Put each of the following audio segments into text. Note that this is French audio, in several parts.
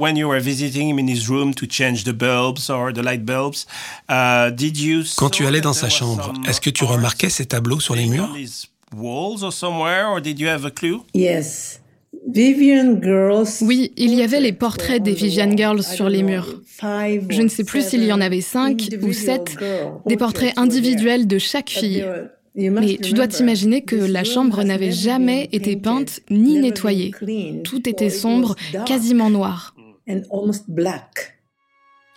When you were visiting him in his room to change the bulbs or the light bulbs, uh, did you Quand tu allais dans sa chambre, est-ce que tu remarquais ces tableaux sur les murs? walls or somewhere, or did you have a clue? Yes. Vivian Girls. Oui, il y avait les portraits des Vivian Girls sur les murs. Je ne sais plus s'il y en avait cinq ou sept, des portraits individuels de chaque fille. Mais tu dois t'imaginer que la chambre n'avait jamais été peinte ni nettoyée. Tout était sombre, quasiment noir.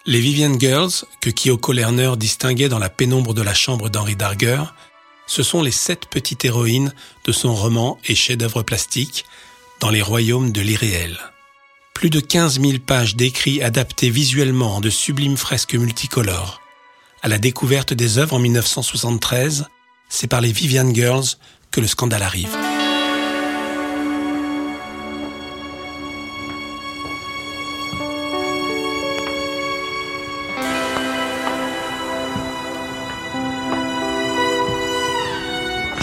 Les Vivian Girls, que Kyoko Lerner distinguait dans la pénombre de la chambre d'Henri Darger, ce sont les sept petites héroïnes de son roman et chef-d'œuvre plastique dans les royaumes de l'irréel. Plus de 15 000 pages d'écrits adaptés visuellement en de sublimes fresques multicolores. À la découverte des œuvres en 1973, c'est par les Vivian Girls que le scandale arrive.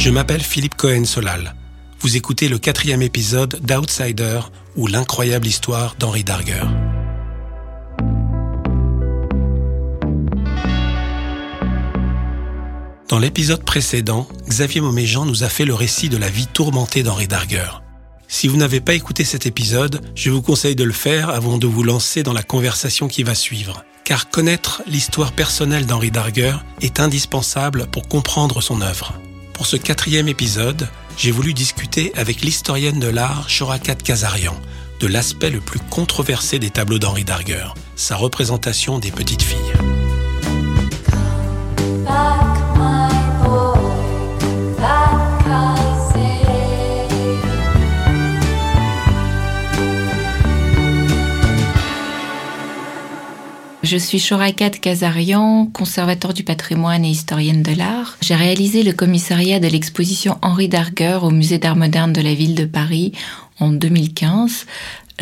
Je m'appelle Philippe Cohen-Solal. Vous écoutez le quatrième épisode d'Outsider ou l'incroyable histoire d'Henri Darger. Dans l'épisode précédent, Xavier Moméjean nous a fait le récit de la vie tourmentée d'Henri Darger. Si vous n'avez pas écouté cet épisode, je vous conseille de le faire avant de vous lancer dans la conversation qui va suivre. Car connaître l'histoire personnelle d'Henri Darger est indispensable pour comprendre son œuvre. Pour ce quatrième épisode, j'ai voulu discuter avec l'historienne de l'art Shorakat Kazarian de l'aspect le plus controversé des tableaux d'Henri Darger, sa représentation des petites filles. Je suis Shorakat Kazarian, conservateur du patrimoine et historienne de l'art. J'ai réalisé le commissariat de l'exposition Henri Darger au musée d'art moderne de la ville de Paris en 2015.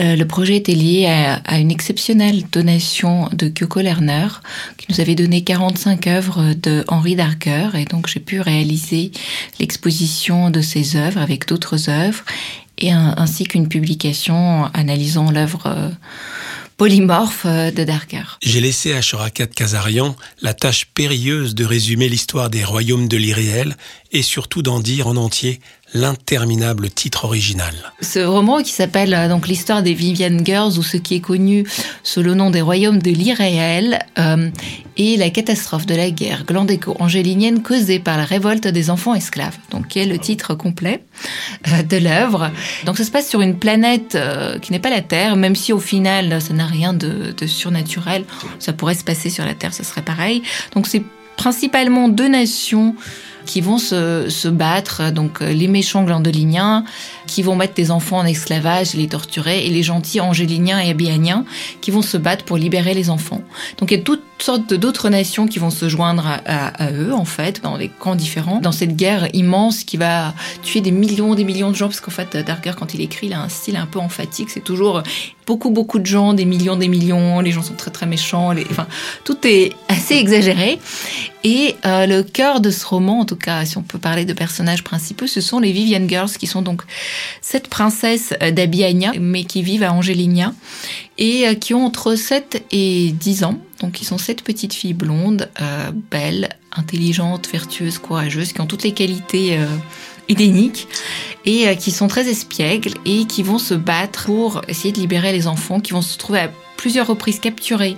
Euh, le projet était lié à, une exceptionnelle donation de Kyoko Lerner, qui nous avait donné 45 œuvres de Henri Darger, et donc j'ai pu réaliser l'exposition de ces œuvres avec d'autres œuvres, et ainsi qu'une publication analysant l'œuvre euh, polymorphe euh, de Darker. J'ai laissé à Shorakat Kazarian la tâche périlleuse de résumer l'histoire des royaumes de l'irréel et surtout d'en dire en entier l'interminable titre original. Ce roman qui s'appelle euh, donc l'histoire des Vivian Girls ou ce qui est connu sous le nom des royaumes de l'irréel euh, et la catastrophe de la guerre glandéco-angélinienne causée par la révolte des enfants esclaves, donc qui est le titre complet euh, de l'œuvre. Donc ça se passe sur une planète euh, qui n'est pas la Terre, même si au final ça n'a rien de, de surnaturel. Ça pourrait se passer sur la Terre, ce serait pareil. Donc c'est principalement deux nations qui vont se, se battre, donc euh, les méchants glandoliniens, qui vont mettre des enfants en esclavage et les torturer, et les gentils angéliniens et abianiens, qui vont se battre pour libérer les enfants. Donc il y a toutes sortes d'autres nations qui vont se joindre à, eux, en fait, dans des camps différents, dans cette guerre immense qui va tuer des millions, des millions de gens, parce qu'en fait, Darker, quand il écrit, il a un style un peu emphatique, c'est toujours beaucoup, beaucoup de gens, des millions, des millions, les gens sont très, très méchants, les... enfin, tout est assez exagéré. Et euh, le cœur de ce roman, en tout cas, si on peut parler de personnages principaux, ce sont les Vivian Girls, qui sont donc cette princesse euh, d'Abiania, mais qui vivent à Angelinia, et euh, qui ont entre 7 et 10 ans. Donc ils sont sept petites filles blondes, euh, belles, intelligentes, vertueuses, courageuses, qui ont toutes les qualités euh, idéniques et qui sont très espiègles et qui vont se battre pour essayer de libérer les enfants, qui vont se trouver à plusieurs reprises capturés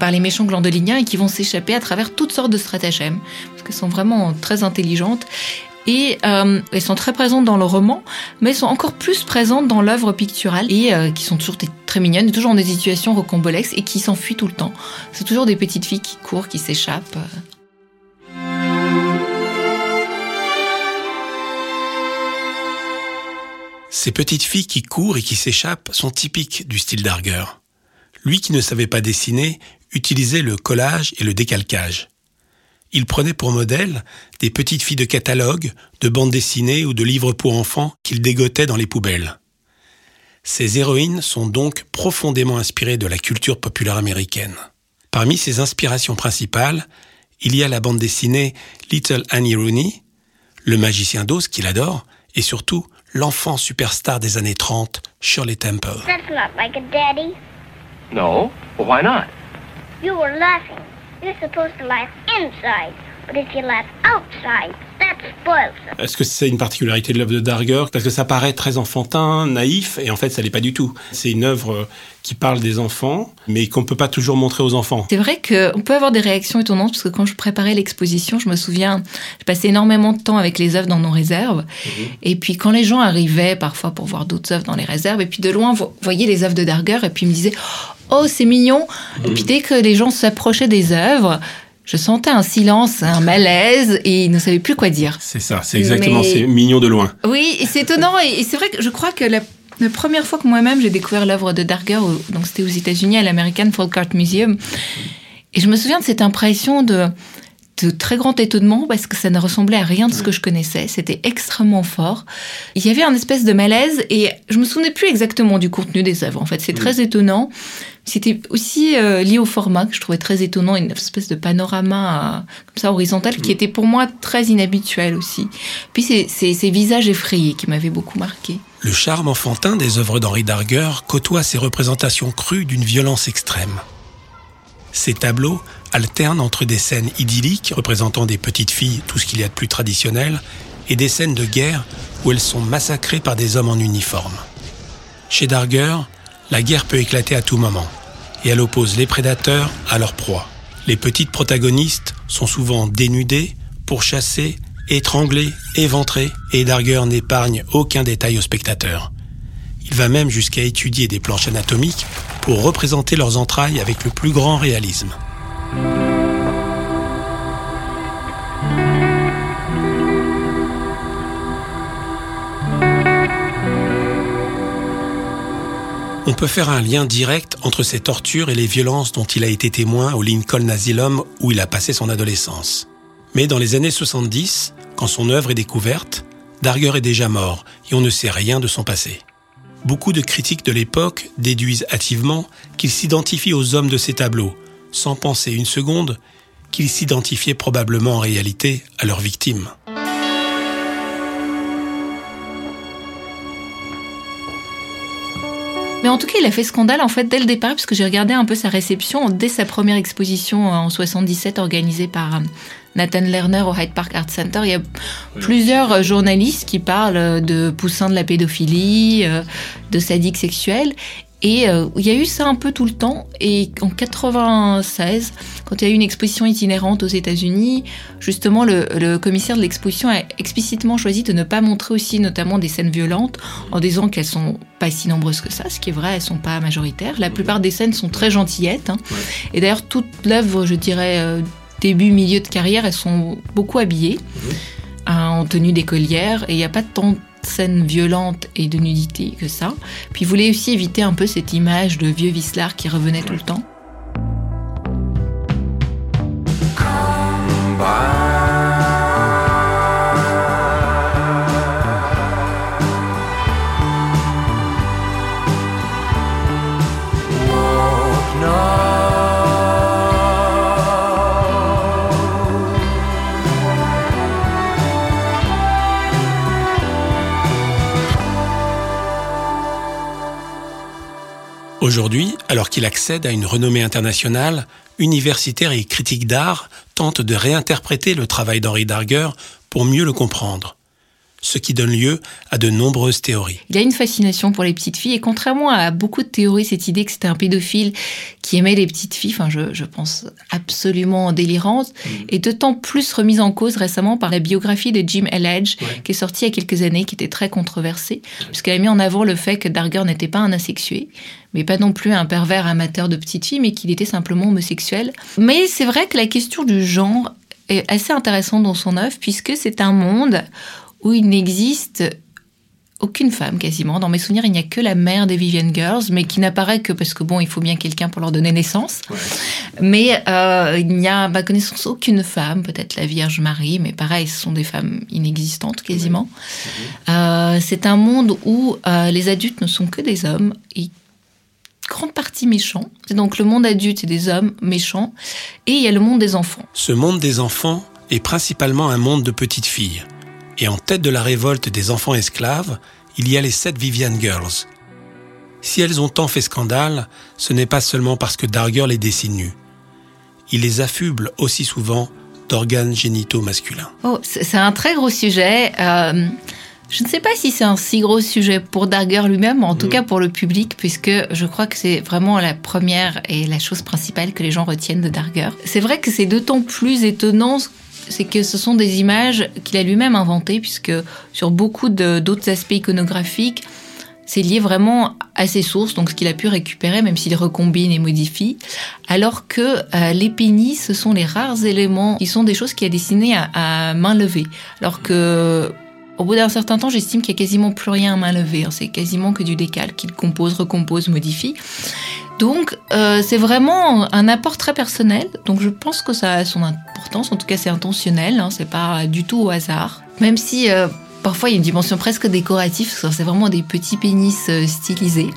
par les méchants glandoliniens et qui vont s'échapper à travers toutes sortes de stratagèmes, parce qu'elles sont vraiment très intelligentes et euh, elles sont très présentes dans le roman, mais elles sont encore plus présentes dans l'œuvre picturale et euh, qui sont toujours très mignonnes, toujours dans des situations rocambolesques et qui s'enfuient tout le temps. C'est toujours des petites filles qui courent, qui s'échappent. Ces petites filles qui courent et qui s'échappent sont typiques du style d'Arger. Lui qui ne savait pas dessiner utilisait le collage et le décalcage. Il prenait pour modèle des petites filles de catalogue, de bandes dessinées ou de livres pour enfants qu'il dégotait dans les poubelles. Ces héroïnes sont donc profondément inspirées de la culture populaire américaine. Parmi ses inspirations principales, il y a la bande dessinée Little Annie Rooney, le magicien d'Oz qu'il adore, et surtout l'enfant superstar des années 30, Shirley Temple. No? Well, why not? You were laughing. You're supposed to laugh inside. Est-ce que c'est une particularité de l'œuvre de Darger Parce que ça paraît très enfantin, naïf, et en fait, ça l'est pas du tout. C'est une œuvre qui parle des enfants, mais qu'on peut pas toujours montrer aux enfants. C'est vrai qu'on peut avoir des réactions étonnantes, parce que quand je préparais l'exposition, je me souviens, je passais énormément de temps avec les œuvres dans nos réserves. Mhm. Et puis quand les gens arrivaient parfois pour voir d'autres œuvres dans les réserves, et puis de loin, voyaient les œuvres de Darger, et puis ils me disaient Oh, c'est mignon. Et puis dès que les gens s'approchaient des œuvres, je sentais un silence, un malaise, et ils ne savaient plus quoi dire. C'est ça, c'est exactement, c'est mignon de loin. Oui, c'est étonnant, et c'est vrai que je crois que la, première fois que moi-même j'ai découvert l'œuvre de Darger, donc c'était aux États-Unis à l'American Folk Art Museum, et je me souviens de cette impression de, de très grand étonnement parce que ça ne ressemblait à rien de ce que je connaissais. C'était extrêmement fort. Il y avait un espèce de malaise et je me souvenais plus exactement du contenu des œuvres. En fait, c'est très étonnant. C'était aussi euh, lié au format que je trouvais très étonnant, une espèce de panorama euh, comme ça horizontal qui était pour moi très inhabituel aussi. Puis c'est ces visages effrayés qui m'avaient beaucoup marqué. Le charme enfantin des œuvres d'Henri Darger côtoie ces représentations crues d'une violence extrême. Ces tableaux alternent entre des scènes idylliques représentant des petites filles, tout ce qu'il y a de plus traditionnel, et des scènes de guerre où elles sont massacrées par des hommes en uniforme. Chez Darger, la guerre peut éclater à tout moment, et elle oppose les prédateurs à leurs proies. Les petites protagonistes sont souvent dénudées, pourchassées, étranglées, éventrées, et Darger n'épargne aucun détail aux spectateurs. Il va même jusqu'à étudier des planches anatomiques pour représenter leurs entrailles avec le plus grand réalisme. On peut faire un lien direct entre ces tortures et les violences dont il a été témoin au Lincoln Asylum où il a passé son adolescence. Mais dans les années 70, quand son œuvre est découverte, Darger est déjà mort et on ne sait rien de son passé. Beaucoup de critiques de l'époque déduisent hâtivement qu'il s'identifie aux hommes de ces tableaux, sans penser une seconde qu'il s'identifiait probablement en réalité à leurs victimes. Mais en tout cas, il a fait scandale en fait dès le départ, puisque j'ai regardé un peu sa réception dès sa première exposition en 77 organisée par euh, Nathan Lerner au Hyde Park Art Center. Il y a plusieurs euh, journalistes qui parlent de poussins de la pédophilie, euh, de sadique sexuel. Et euh, il y a eu ça un peu tout le temps. Et en 96, quand il y a eu une exposition itinérante aux États-Unis, justement, le, commissaire de l'exposition a explicitement choisi de ne pas montrer aussi notamment des scènes violentes en disant qu'elles sont pas si nombreuses que ça, ce qui est vrai, elles sont pas majoritaires. La plupart des scènes sont très gentillettes. Hein. Et d'ailleurs, toute l'œuvre, je dirais, euh, début, milieu de carrière, elles sont beaucoup habillées, hein, en tenue d'écolière. Et il n'y a pas tant scènes violentes et de nudité que ça. Puis voulait aussi éviter un peu cette image de vieux vislard qui revenait tout le temps. Aujourd'hui, alors qu'il accède à une renommée internationale, universitaires et critiques d'art tentent de réinterpréter le travail d'Henri Darger pour mieux le comprendre ce qui donne lieu à de nombreuses théories. Il a une fascination pour les petites filles et contrairement à beaucoup de théories, cette idée que c'était un pédophile qui aimait les petites filles, enfin je, je pense absolument délirante, mm. est d'autant plus remise en cause récemment par la biographie de Jim Elledge qui est sortie il y a quelques années, qui était très controversée, puisqu'elle a mis en avant le fait que Darger n'était pas un asexué, mais pas non plus un pervers amateur de petites filles, mais qu'il était simplement homosexuel. Mais c'est vrai que la question du genre est assez intéressante dans son œuvre, puisque c'est un monde où il n'existe aucune femme quasiment. Dans mes souvenirs, il n'y a que la mère des Vivian Girls, mais qui n'apparaît que parce que bon, il faut bien quelqu'un pour leur donner naissance. Mais euh, il n'y a à ma connaissance aucune femme, peut-être la Vierge Marie, mais pareil, ce sont des femmes inexistantes quasiment. Euh, c'est un monde où euh, les adultes ne sont que des hommes et grande partie méchants. C'est donc le monde adulte, c'est des hommes méchants, et il y a le monde des enfants. Ce monde des enfants est principalement un monde de petites filles. Et en tête de la révolte des enfants esclaves, il y a les sept Vivian Girls. Si elles ont tant fait scandale, ce n'est pas seulement parce que Darger les dessine nus. Il les affuble aussi souvent d'organes génitaux masculins. Oh, c'est un très gros sujet. Euh, je ne sais pas si c'est un si gros sujet pour Darger lui-même, en tout mm. cas pour le public, puisque je crois que c'est vraiment la première et la chose principale que les gens retiennent de Darger. C'est vrai que c'est d'autant plus étonnant c'est que ce sont des images qu'il a lui-même inventées, puisque sur beaucoup d'autres aspects iconographiques, c'est lié vraiment à ses sources, donc ce qu'il a pu récupérer, même s'il recombine et modifie. Alors que euh, les pénis, ce sont les rares éléments qui sont des choses qu'il a dessinées à, main levée. Alors que au bout d'un certain temps, j'estime qu'il y a quasiment plus rien à main levée. Hein. C'est quasiment que du décal qu'il compose, recompose, modifie. Donc, euh, c'est vraiment un apport très personnel. Donc, je pense que ça a son importance. En tout cas, c'est intentionnel. Hein. C'est pas du tout au hasard. Même si euh, Parfois, il y a une dimension presque décorative, c'est vraiment des petits pénis euh, stylisés.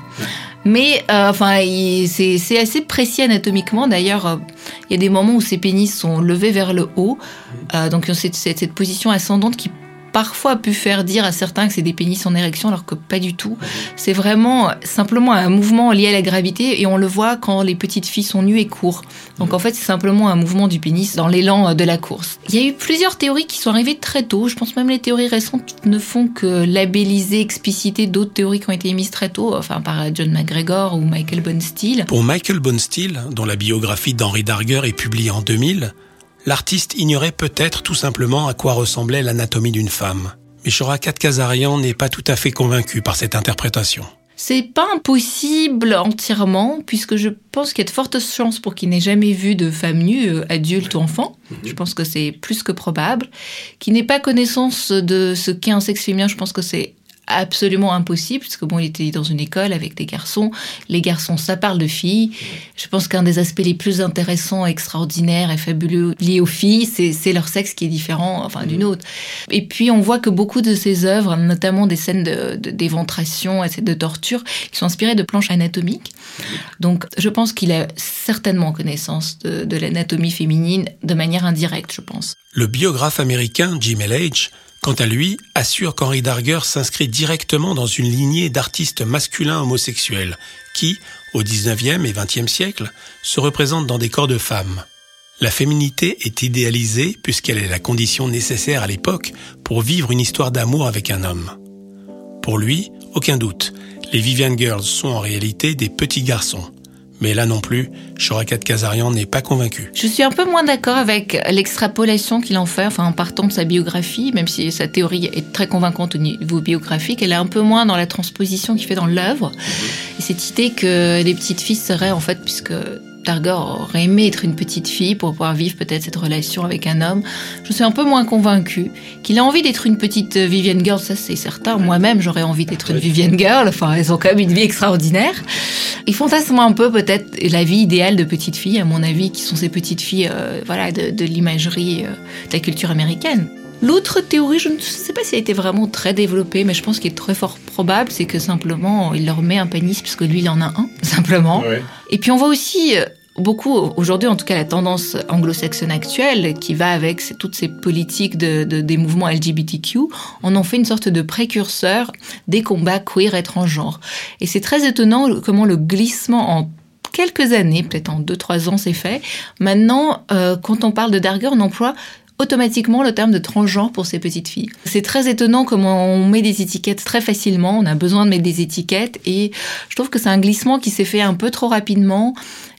Mais enfin, c'est assez précis anatomiquement. D'ailleurs, il y a des moments où ces pénis sont levés vers le haut. donc, c'est cette position ascendante qui parfois pu faire dire à certains que c'est des pénis en érection alors que pas du tout. C'est vraiment simplement un mouvement lié à la gravité et on le voit quand les petites filles sont nues et courent. Donc en fait c'est simplement un mouvement du pénis dans l'élan de la course. Il y a eu plusieurs théories qui sont arrivées très tôt. Je pense même les théories récentes ne font que labelliser, expliciter d'autres théories qui ont été émises très tôt, enfin par John McGregor ou Michael Bonesteel. Pour Michael Bonesteel, dont la biographie d'Henri Darger est publiée en 2000, l'artiste ignorait peut-être tout simplement à quoi ressemblait l'anatomie d'une femme. Mais Shorakat Kazarian n'est pas tout à fait convaincu par cette interprétation. C'est pas impossible entièrement, puisque je pense qu'il y a de fortes chances pour qu'il n'ait jamais vu de femme nue, euh, adulte ou enfant. Je pense que c'est plus que probable. Qu'il n'ait pas connaissance de ce qu'est un sexe féminin, je pense que c'est absolument impossible, parce que bon, il était dans une école avec des garçons. Les garçons, ça parle de filles. Je pense qu'un des aspects les plus intéressants, extraordinaires et fabuleux liés aux filles, c'est leur sexe qui est différent, enfin, d'une autre. Et puis, on voit que beaucoup de ses œuvres, notamment des scènes d'éventration de, et de torture, qui sont inspirées de planches anatomiques. Donc, je pense qu'il a certainement connaissance de, de l'anatomie féminine de manière indirecte, je pense. Le biographe américain Jim L.H quant à lui, assure qu'Henri Darger s'inscrit directement dans une lignée d'artistes masculins homosexuels qui, au XIXe et XXe siècle, se représentent dans des corps de femmes. La féminité est idéalisée puisqu'elle est la condition nécessaire à l'époque pour vivre une histoire d'amour avec un homme. Pour lui, aucun doute, les Vivian Girls sont en réalité des petits garçons, mais là non plus, Shorakat Kazarian n'est pas convaincu. Je suis un peu moins d'accord avec l'extrapolation qu'il en fait, enfin en partant de sa biographie, même si sa théorie est très convaincante au niveau biographique, elle est un peu moins dans la transposition qu'il fait dans l'œuvre. Et cette idée que les petites filles seraient en fait, puisque Darger aurait aimé être une petite fille pour pouvoir vivre peut-être cette relation avec un homme. Je suis un peu moins convaincue qu'il a envie d'être une petite Vivienne Girl, ça c'est certain. Moi-même, j'aurais envie d'être une Vivienne Girl. Enfin, elles ont quand même une vie extraordinaire. Ils fantasment un peu peut-être la vie idéale de petites filles, à mon avis, qui sont ces petites filles, euh, voilà, de, l'imagerie, euh, de la culture américaine. L'autre théorie, je ne sais pas si elle a été vraiment très développée, mais je pense qu'il est très fort probable, c'est que simplement il leur met un pénis puisque lui il en a un, simplement. Et puis on voit aussi euh, beaucoup, aujourd'hui en tout cas la tendance anglo-saxonne actuelle, qui va avec toutes ces politiques de, des mouvements LGBTQ, on en fait une sorte de précurseur des combats queer et transgenres. Et c'est très étonnant comment le glissement en quelques années, peut-être en deux, trois ans, c'est fait. Maintenant, euh, quand on parle de Darger, on emploie automatiquement le terme de transgenre pour ces petites filles. C'est très étonnant comment on met des étiquettes très facilement, on a besoin de mettre des étiquettes et je trouve que c'est un glissement qui s'est fait un peu trop rapidement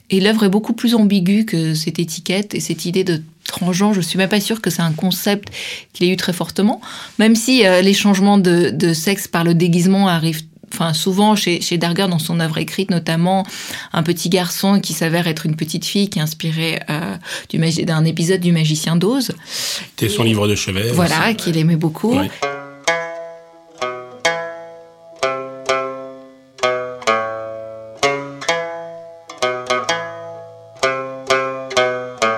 et l'œuvre est beaucoup plus ambiguë que cette étiquette et cette idée de transgenre. Je suis même pas sûre que c'est un concept qu'il ait eu très fortement, même si euh, les changements de, de sexe par le déguisement arrivent enfin souvent chez, chez Darger dans son œuvre écrite notamment un petit garçon qui s'avère être une petite fille qui est inspirée euh, d'un épisode du magicien d'Oz. C'était son livre de chevet. Voilà, qu'il aimait beaucoup.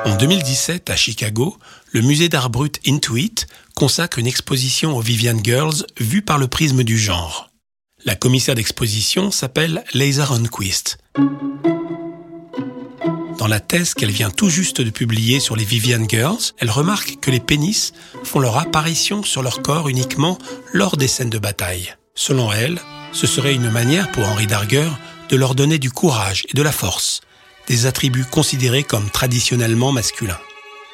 En 2017, à Chicago, le musée d'art brut Intuit consacre une exposition aux Vivian Girls vue par le prisme du genre. La commissaire d'exposition s'appelle Leisa Ronquist. Dans la thèse qu'elle vient tout juste de publier sur les Vivian Girls, elle remarque que les pénis font leur apparition sur leur corps uniquement lors des scènes de bataille. Selon elle, Ce serait une manière pour Henri Darger de leur donner du courage et de la force, des attributs considérés comme traditionnellement masculins.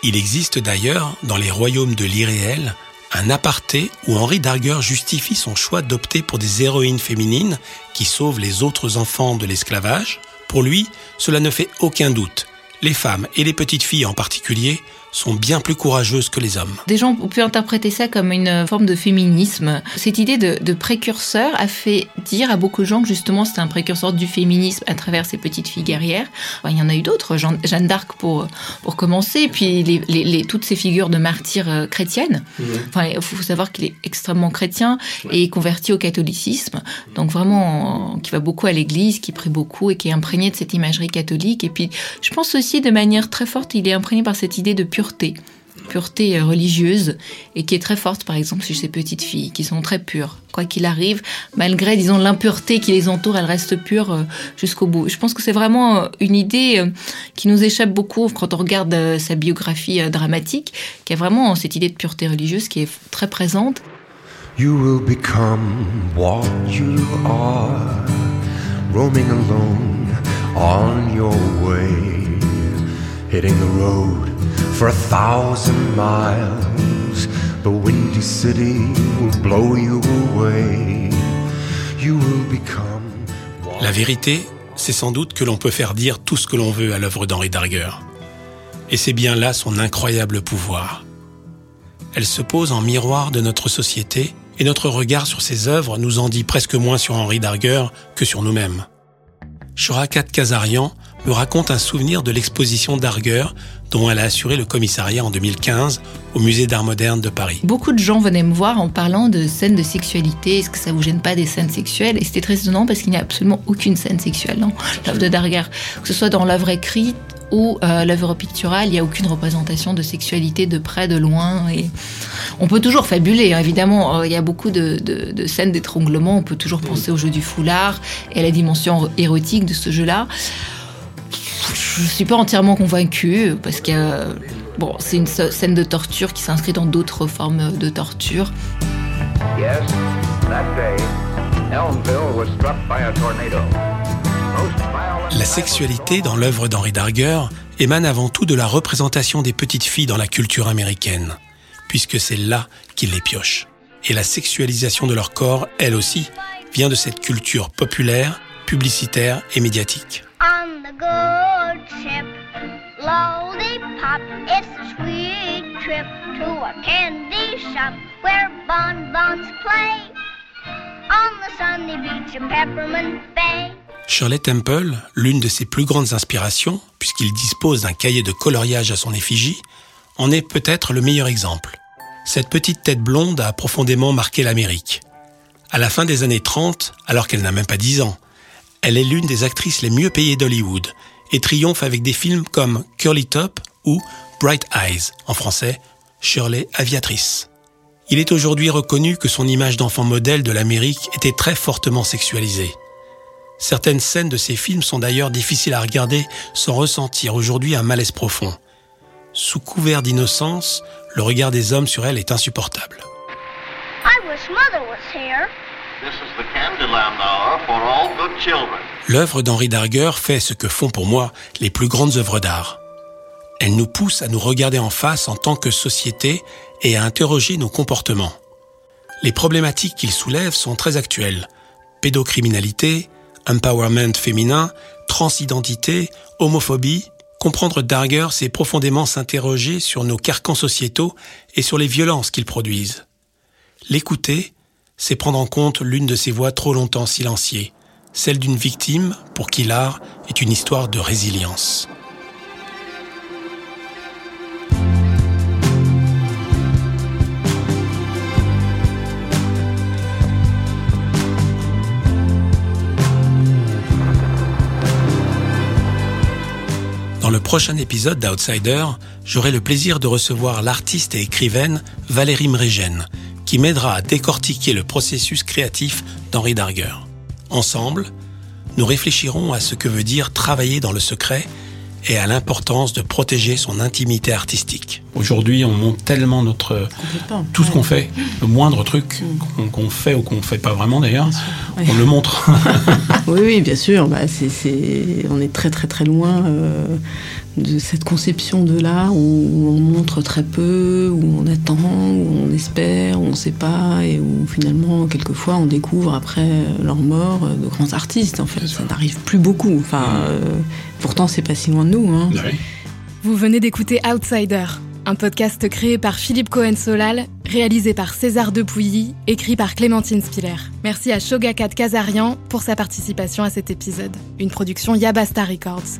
Il existe d'ailleurs, dans les royaumes de l'irréel, un aparté où Henri Darger justifie son choix d'opter pour des héroïnes féminines qui sauvent les autres enfants de l'esclavage. Pour lui, cela ne fait aucun doute. Les femmes et les petites filles en particulier sont bien plus courageuses que les hommes. Des gens ont pu interpréter ça comme une forme de féminisme. Cette idée de, précurseur a fait dire à beaucoup de gens que justement c'était un précurseur du féminisme à travers ces petites filles guerrières. il y en a eu d'autres, Jeanne d'Arc pour, pour commencer, puis les, toutes ces figures de martyrs euh, chrétiennes. Mmh. Enfin, il faut savoir qu'il est extrêmement chrétien et converti au catholicisme, donc vraiment qui va beaucoup à l'église, qui prie beaucoup et qui est imprégné de cette imagerie catholique. Et puis je pense aussi de manière très forte, il est imprégné par cette idée de pure pureté, euh, religieuse, et qui est très forte, par exemple, chez ces petites filles, qui sont très pures. Quoi qu'il arrive, malgré, disons, l'impureté qui les entoure, elles restent pures euh, jusqu'au bout. Je pense que c'est vraiment euh, une idée qui nous échappe beaucoup quand on regarde sa biographie dramatique, qui a vraiment cette idée de pureté religieuse qui est très présente. You will become what you are, roaming alone on your way, hitting the road for a thousand miles. The windy city will blow you away. You will become. La vérité, c'est sans doute que l'on peut faire dire tout ce que l'on veut à l'œuvre d'Henri Darger. Et c'est bien là son incroyable pouvoir. Elle se pose en miroir de notre société et notre regard sur ses œuvres nous en dit presque moins sur Henri Darger que sur nous-mêmes. Chorakat Kazarian me raconte un souvenir de l'exposition d'Arger dont elle a assuré le commissariat en 2015 au musée d'art moderne de Paris. Beaucoup de gens venaient me voir en parlant de scènes de sexualité. Est-ce que ça vous gêne pas des scènes sexuelles? Et c'était très étonnant parce qu'il n'y a absolument aucune scène sexuelle dans l'œuvre de Darger. Que ce soit dans l'œuvre écrite ou euh, l'œuvre picturale, il n'y a aucune représentation de sexualité de près, de loin. Et on peut toujours fabuler, hein, évidemment. Euh, il y a beaucoup de scènes d'étranglement. On peut toujours penser au jeu du foulard et à la dimension érotique de ce jeu-là je ne suis pas entièrement convaincue parce que bon, c'est une scène de torture qui s'inscrit dans d'autres formes de torture. La sexualité dans l'œuvre d'Henri Darger émane avant tout de la représentation des petites filles dans la culture américaine, puisque c'est là qu'il les pioche. Et la sexualisation de leur corps, elle aussi, vient de cette culture populaire, publicitaire et médiatique. Shirley Temple, l'une de ses plus grandes inspirations, puisqu'il dispose d'un cahier de coloriage à son effigie, en est peut-être le meilleur exemple. Cette petite tête blonde a profondément marqué l'Amérique. À la fin des années 30, alors qu'elle n'a même pas 10 ans, elle est l'une des actrices les mieux payées d'Hollywood et triomphe avec des films comme Curly Top ou Bright Eyes, en français Shirley Aviatrice. Il est aujourd'hui reconnu que son image d'enfant modèle de l'Amérique était très fortement sexualisée. Certaines scènes de ses films sont d'ailleurs difficiles à regarder sans ressentir aujourd'hui un malaise profond. Sous couvert d'innocence, le regard des hommes sur elle est insupportable. L'œuvre d'Henri Darger fait ce que font pour moi les plus grandes œuvres d'art. Elle nous pousse à nous regarder en face en tant que société et à interroger nos comportements. Les problématiques qu'il soulève sont très actuelles. Pédocriminalité, empowerment féminin, transidentité, homophobie. Comprendre Darger, c'est profondément s'interroger sur nos carcans sociétaux et sur les violences qu'ils produisent. L'écouter, c'est prendre en compte l'une de ces voix trop longtemps silenciées, celle d'une victime pour qui l'art est une histoire de résilience. Dans le prochain épisode d'Outsider, j'aurai le plaisir de recevoir l'artiste et écrivaine Valérie Mregen, qui m'aidera à décortiquer le processus créatif d'Henri Darger. Ensemble, nous réfléchirons à ce que veut dire travailler dans le secret et à l'importance de protéger son intimité artistique. Aujourd'hui, on montre tellement notre tout ce qu'on fait, le moindre truc mm. qu'on fait ou qu'on fait pas vraiment d'ailleurs, on le montre. oui, oui, bien sûr. Bah, on est très très très loin euh, de cette conception de l'art où on montre très peu, où on attend, où on espère, où on ne sait pas, et où finalement quelquefois on découvre après leur mort euh, de grands artistes. En fait, ça n'arrive plus beaucoup. Enfin, mm. euh, pourtant c'est pas si loin de nous. Hein. Vous venez d'écouter Outsider un podcast créé par Philippe Cohen-Solal, réalisé par César Depouilly, écrit par Clémentine Spiller. Merci à Shogakat Kazarian pour sa participation à cet épisode. Une production Yabasta Records.